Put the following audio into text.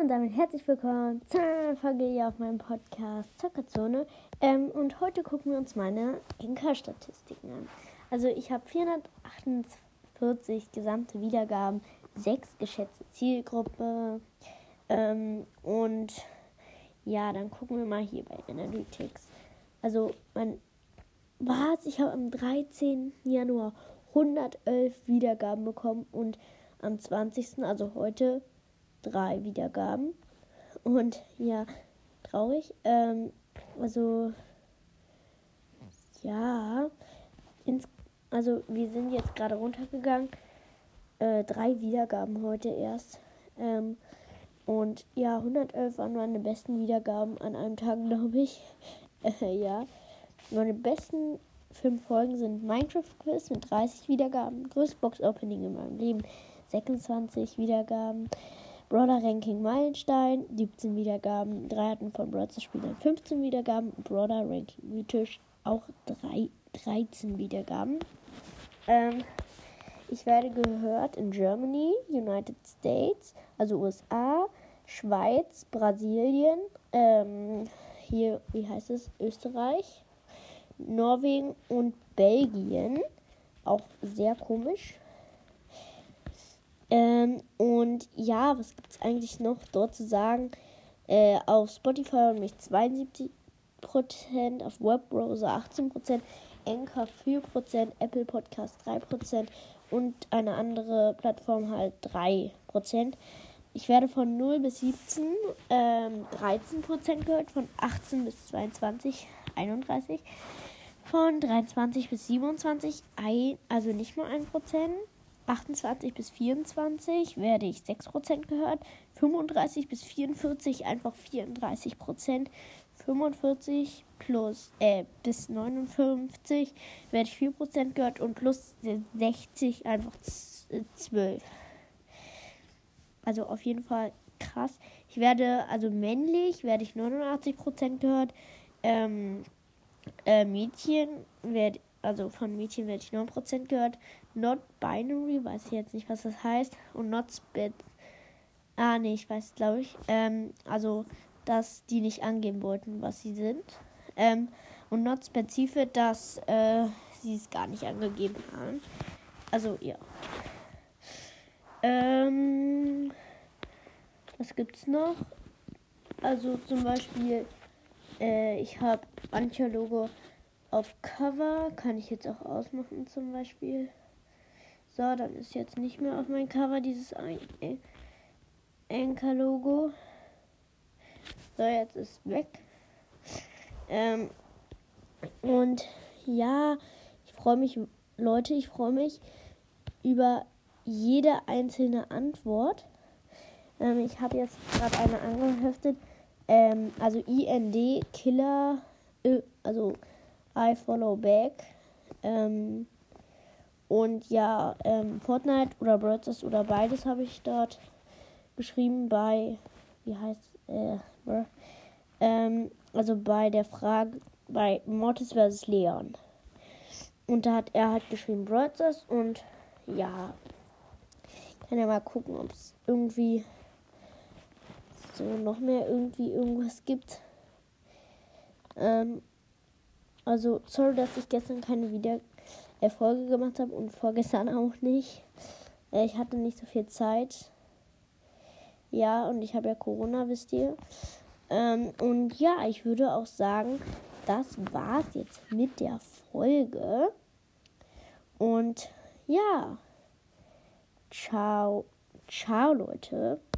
Und damit herzlich willkommen zu einer Folge hier auf meinem Podcast Zockerzone. Ähm, und heute gucken wir uns meine Inka-Statistiken an. Also ich habe 448 gesamte Wiedergaben, 6 geschätzte Zielgruppe. Ähm, und ja, dann gucken wir mal hier bei Analytics. Also mein was? Ich habe am 13. Januar 111 Wiedergaben bekommen und am 20. also heute drei Wiedergaben. Und ja, traurig. Ähm, also, ja, ins, also wir sind jetzt gerade runtergegangen. Äh, drei Wiedergaben heute erst. Ähm, und ja, 111 waren meine besten Wiedergaben an einem Tag, glaube ich. Äh, ja. Meine besten fünf Folgen sind Minecraft Quiz mit 30 Wiedergaben, größte Box Opening in meinem Leben, 26 Wiedergaben, Brawler Ranking Meilenstein, 17 Wiedergaben, 3 hatten von Brawler Spielern 15 Wiedergaben, Brawler Ranking Mythisch auch 3, 13 Wiedergaben. Ähm, ich werde gehört in Germany, United States, also USA, Schweiz, Brasilien, ähm, hier, wie heißt es, Österreich, Norwegen und Belgien. Auch sehr komisch. Ähm, und ja, was gibt es eigentlich noch dort zu sagen? Äh, auf Spotify haben mich 72%, auf Webbrowser 18%, Anchor 4%, Apple Podcast 3% und eine andere Plattform halt 3%. Ich werde von 0 bis 17 ähm, 13% gehört, von 18 bis 22 31, von 23 bis 27 ein, also nicht nur 1%. 28 bis 24 werde ich 6% gehört. 35 bis 44 einfach 34%. 45 plus äh, bis 59 werde ich 4% gehört und plus 60 einfach 12. Also auf jeden Fall krass. Ich werde, also männlich werde ich 89% gehört. Ähm, äh, Mädchen werde, also von Mädchen werde ich 9% gehört. Not binary, weiß ich jetzt nicht, was das heißt. Und not spit. Ah, nee, ich weiß, glaube ich. Ähm, also, dass die nicht angeben wollten, was sie sind. Ähm, und not spezifisch, dass äh, sie es gar nicht angegeben haben. Also, ja. Ähm, was gibt's noch? Also zum Beispiel, äh, ich habe Antia-Logo auf Cover. Kann ich jetzt auch ausmachen zum Beispiel. So, dann ist jetzt nicht mehr auf meinem Cover dieses Anker-Logo. So, jetzt ist weg. Ähm, und ja, ich freue mich, Leute, ich freue mich über jede einzelne Antwort. Ähm, ich habe jetzt gerade eine angeheftet. Ähm, also IND Killer, äh, also I follow back. Ähm, und ja, ähm, Fortnite oder Brothers oder beides habe ich dort geschrieben bei, wie heißt, äh, ähm, also bei der Frage, bei Mortis vs. Leon. Und da hat er halt geschrieben Brothers und ja, kann ja mal gucken, ob es irgendwie so noch mehr irgendwie irgendwas gibt. Ähm, also, sorry, dass ich gestern keine Wieder Erfolge gemacht habe und vorgestern auch nicht. Äh, ich hatte nicht so viel Zeit. Ja, und ich habe ja Corona, wisst ihr. Ähm, und ja, ich würde auch sagen, das war's jetzt mit der Folge. Und ja, ciao, ciao Leute.